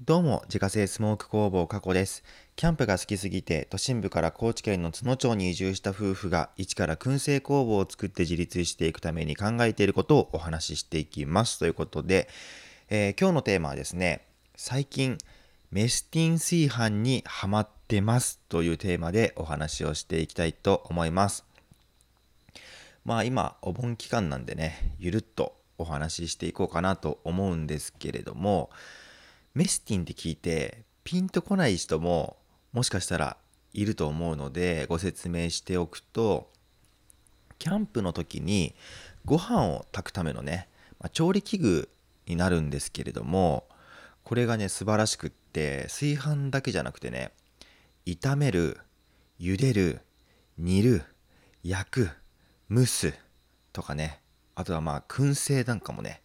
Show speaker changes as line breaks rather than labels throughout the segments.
どうも、自家製スモーク工房加古です。キャンプが好きすぎて、都心部から高知県の津野町に移住した夫婦が、一から燻製工房を作って自立していくために考えていることをお話ししていきます。ということで、えー、今日のテーマはですね、最近、メスティン炊飯にハマってますというテーマでお話をしていきたいと思います。まあ今、お盆期間なんでね、ゆるっとお話ししていこうかなと思うんですけれども、メスティンって聞いてピンとこない人ももしかしたらいると思うのでご説明しておくとキャンプの時にご飯を炊くためのね、まあ、調理器具になるんですけれどもこれがね素晴らしくって炊飯だけじゃなくてね炒める茹でる煮る焼く蒸すとかねあとはまあ燻製なんかもね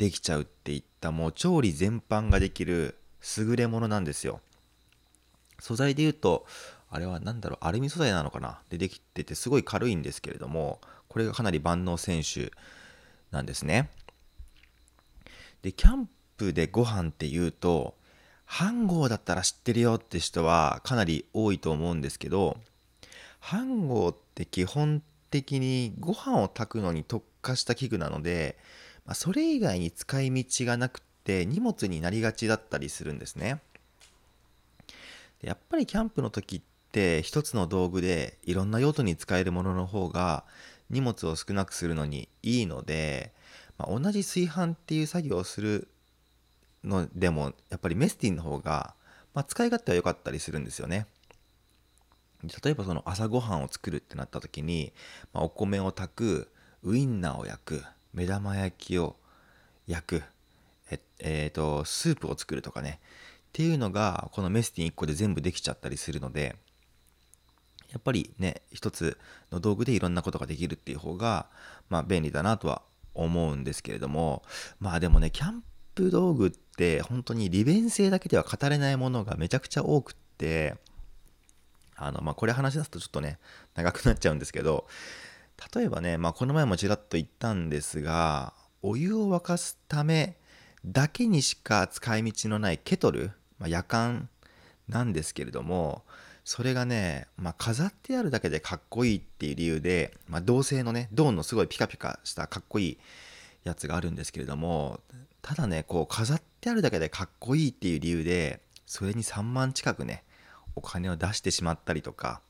できちゃうっていったもう調理全般ができる優れものなんですよ。素材で言うと、あれは何だろう、アルミ素材なのかな？でできててすごい軽いんですけれども、これがかなり万能選手なんですね。で、キャンプでご飯っていうと、飯盒だったら知ってるよって人はかなり多いと思うんですけど、飯盒って基本的にご飯を炊くのに特化した器具なので、まあ、それ以外に使い道がなくて荷物になりがちだったりするんですね。やっぱりキャンプの時って一つの道具でいろんな用途に使えるものの方が荷物を少なくするのにいいので、まあ、同じ炊飯っていう作業をするのでもやっぱりメスティンの方が、まあ、使い勝手は良かったりするんですよね。例えばその朝ごはんを作るってなった時に、まあ、お米を炊くウインナーを焼く目玉焼きを焼く、ええーと、スープを作るとかね。っていうのがこのメスティン1個で全部できちゃったりするのでやっぱりね一つの道具でいろんなことができるっていう方がまあ便利だなとは思うんですけれどもまあでもねキャンプ道具って本当に利便性だけでは語れないものがめちゃくちゃ多くってあのまあこれ話し出すとちょっとね長くなっちゃうんですけど例えばね、まあ、この前もちらっと言ったんですがお湯を沸かすためだけにしか使い道のないケトル、まあ、夜間なんですけれどもそれがね、まあ、飾ってあるだけでかっこいいっていう理由で、まあ、銅製のね銅のすごいピカピカしたかっこいいやつがあるんですけれどもただねこう飾ってあるだけでかっこいいっていう理由でそれに3万近くねお金を出してしまったりとか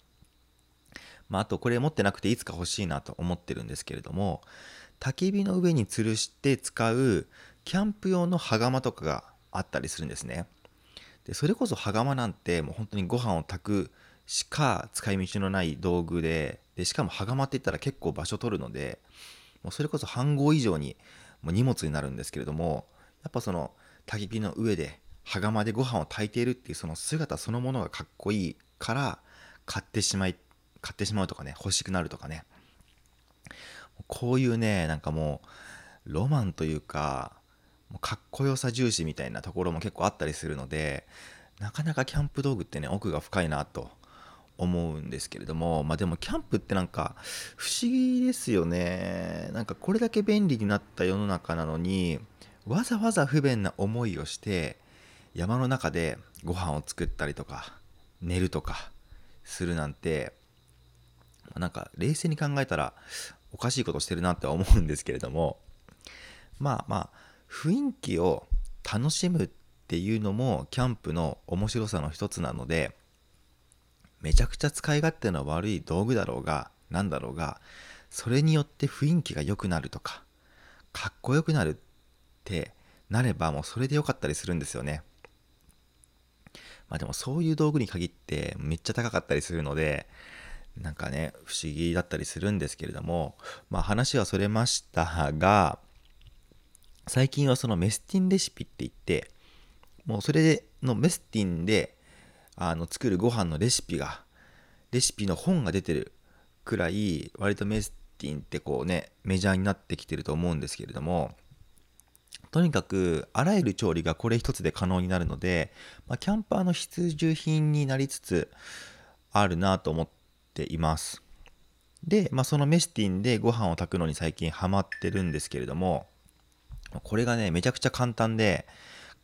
まあ、あとこれ持ってなくていつか欲しいなと思ってるんですけれども焚き火の上に吊るして使うキャンプ用の羽釜とかがあったりするんですね。でそれこそ羽釜なんてもう本当にご飯を炊くしか使い道のない道具ででしかも羽釜って言ったら結構場所取るのでもうそれこそ半合以上にもう荷物になるんですけれどもやっぱその焚き火の上で羽釜でご飯を炊いているっていうその姿そのものがかっこいいから買ってしまい買ってしまうとかね欲しくなるとかね。こういうねなんかもうロマンというかもうかっこよさ重視みたいなところも結構あったりするのでなかなかキャンプ道具ってね奥が深いなと思うんですけれどもまあでもキャンプってなんか不思議ですよね。なんかこれだけ便利になった世の中なのにわざわざ不便な思いをして山の中でご飯を作ったりとか寝るとかするなんてなんか冷静に考えたらおかしいことしてるなって思うんですけれどもまあまあ雰囲気を楽しむっていうのもキャンプの面白さの一つなのでめちゃくちゃ使い勝手の悪い道具だろうが何だろうがそれによって雰囲気が良くなるとかかっこよくなるってなればもうそれで良かったりするんですよね。まあでもそういう道具に限ってめっちゃ高かったりするのでなんかね不思議だったりするんですけれどもまあ話はそれましたが最近はそのメスティンレシピって言ってもうそれのメスティンであの作るご飯のレシピがレシピの本が出てるくらい割とメスティンってこうねメジャーになってきてると思うんですけれどもとにかくあらゆる調理がこれ一つで可能になるので、まあ、キャンパーの必需品になりつつあるなと思ってています。で、まあ、そのメスティンでご飯を炊くのに最近ハマってるんですけれども、これがね、めちゃくちゃ簡単で、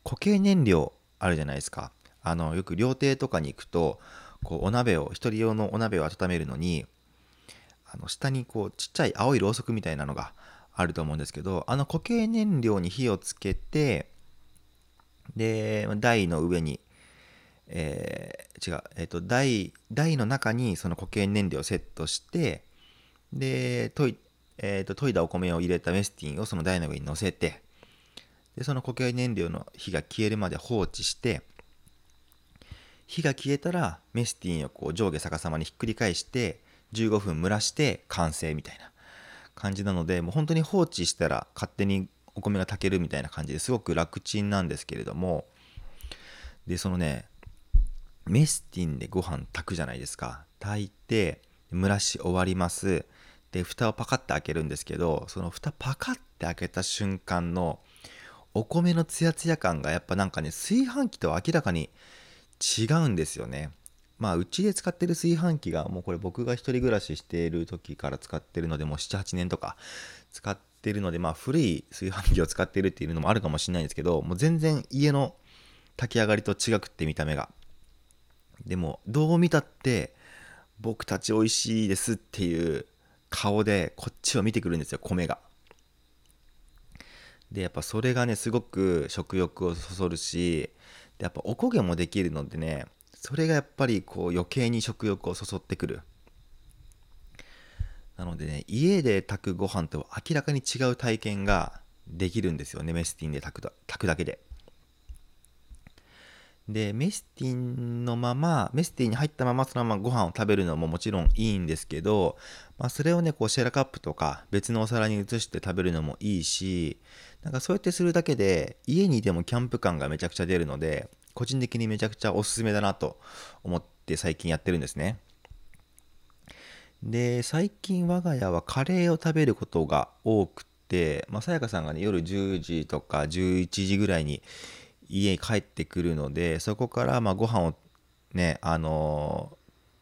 固形燃料あるじゃないですかあのよく料亭とかに行くとこうお鍋を一人用のお鍋を温めるのにあの下にこうちっちゃい青いろうそくみたいなのがあると思うんですけどあの固形燃料に火をつけてで台の上にえー、違う、え、ー、と台台の中にその固形燃料をセットしてで研い,、えーと、研いだお米を入れたメスティンをその台の上に乗せてでその固形燃料の火が消えるまで放置して火が消えたらメスティンをこう上下逆さまにひっくり返して15分蒸らして完成みたいな感じなのでもう本当に放置したら勝手にお米が炊けるみたいな感じですごく楽ちんなんですけれどもでそのねメスティンでご飯炊くじゃないですか。炊いて蒸らし終わります。で蓋をパカッて開けるんですけどその蓋パカッて開けた瞬間のお米のツヤツヤ感がやっぱなんかね炊飯器と明らかに違うんですよね。まあうちで使ってる炊飯器がもうこれ僕が1人暮らししている時から使ってるのでもう78年とか使ってるのでまあ古い炊飯器を使ってるっていうのもあるかもしれないんですけどもう全然家の炊き上がりと違くって見た目が。でもどう見たって僕たち美味しいですっていう顔でこっちを見てくるんですよ米が。でやっぱそれがねすごく食欲をそそるしでやっぱおこげもできるのでねそれがやっぱりこう余計に食欲をそそってくる。なのでね家で炊くご飯とは明らかに違う体験ができるんですよねメスティンで炊く炊くだけで。でメスティンのままメスティンに入ったままそのままご飯を食べるのももちろんいいんですけど、まあ、それをねこうシェラカップとか別のお皿に移して食べるのもいいしなんかそうやってするだけで家にいてもキャンプ感がめちゃくちゃ出るので個人的にめちゃくちゃおすすめだなと思って最近やってるんですね。で、最近我が家はカレーを食べることが多くて、まあ、さやかさんがね、夜10時とか11時ぐらいに家に帰ってくるので、そこからまあご飯をね、あの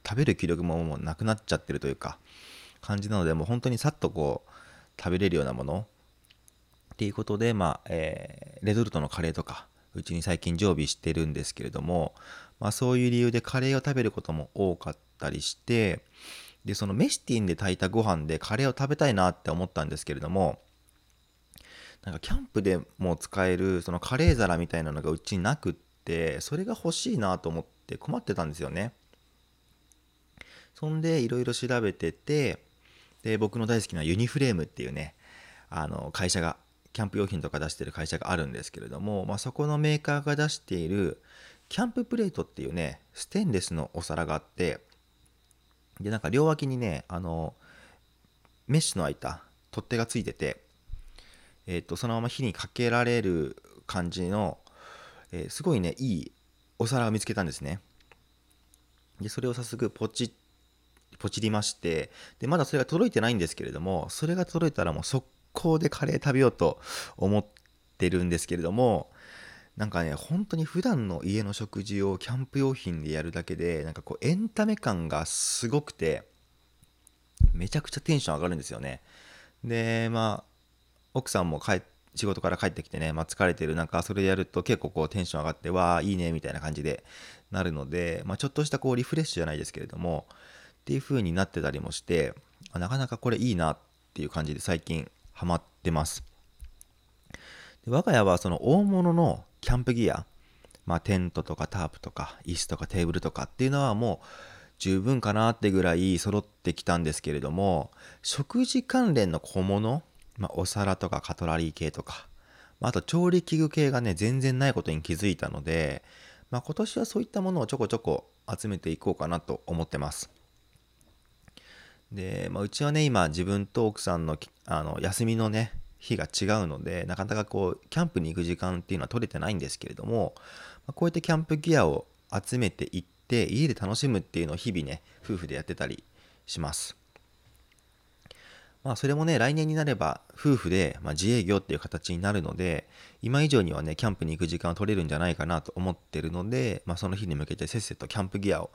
ー、食べる気力ももうなくなっちゃってるというか、感じなので、もう本当にさっとこう、食べれるようなもの。っていうことで、まあ、えー、レトルトのカレーとか、うちに最近常備してるんですけれども、まあ、そういう理由でカレーを食べることも多かったりしてでそのメスティンで炊いたご飯でカレーを食べたいなって思ったんですけれどもなんかキャンプでも使えるそのカレー皿みたいなのがうちになくってそれが欲しいなと思って困ってたんですよね。そんでいろいろ調べててで僕の大好きなユニフレームっていうねあの会社がキャンプ用品とか出してる会社があるんですけれども、まあ、そこのメーカーが出しているキャンププレートっていうねステンレスのお皿があってでなんか両脇にねあのメッシュの開いた取っ手がついてて、えー、とそのまま火にかけられる感じの、えー、すごいねいいお皿を見つけたんですね。でそれを早速ポチポチりましてでまだそれが届いてないんですけれどもそれが届いたらもう速攻でカレー食べようと思ってるんですけれどもなんかね本当に普段の家の食事をキャンプ用品でやるだけでなんかこうエンタメ感がすごくてめちゃくちゃテンション上がるんですよね。でまあ奥さんも帰仕事から帰ってきてね、まあ、疲れてる中それやると結構こうテンション上がってわあいいねみたいな感じでなるので、まあ、ちょっとしたこうリフレッシュじゃないですけれどもっていう風になってたりもしてなかなかこれいいなっていう感じで最近ハマってます。で我が家はその大物のキャンプギア、まあ、テントとかタープとか椅子とかテーブルとかっていうのはもう十分かなってぐらい揃ってきたんですけれども食事関連の小物、まあ、お皿とかカトラリー系とか、まあ、あと調理器具系がね全然ないことに気づいたので、まあ、今年はそういったものをちょこちょこ集めていこうかなと思ってます。で、まあ、うちはね今自分と奥さんのあの休みのね日が違うのでなかなかこうキャンプに行く時間っていうのは取れてないんですけれども、まあ、こうやってキャンプギアを集めていって家で楽しむっていうのを日々ね夫婦でやってたりしますまあそれもね来年になれば夫婦で、ま、自営業っていう形になるので今以上にはねキャンプに行く時間を取れるんじゃないかなと思ってるので、まあ、その日に向けてせっせとキャンプギアを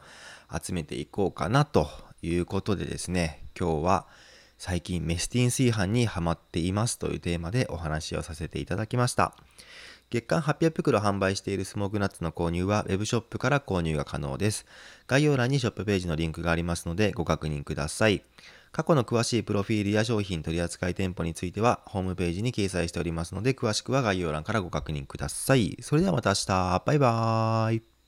集めていこうかなということでですね、今日は最近メスティン炊飯にハマっていますというテーマでお話をさせていただきました。月間800袋販売しているスモークナッツの購入は Web ショップから購入が可能です。概要欄にショップページのリンクがありますのでご確認ください。過去の詳しいプロフィールや商品取扱店舗についてはホームページに掲載しておりますので詳しくは概要欄からご確認ください。それではまた明日。バイバーイ。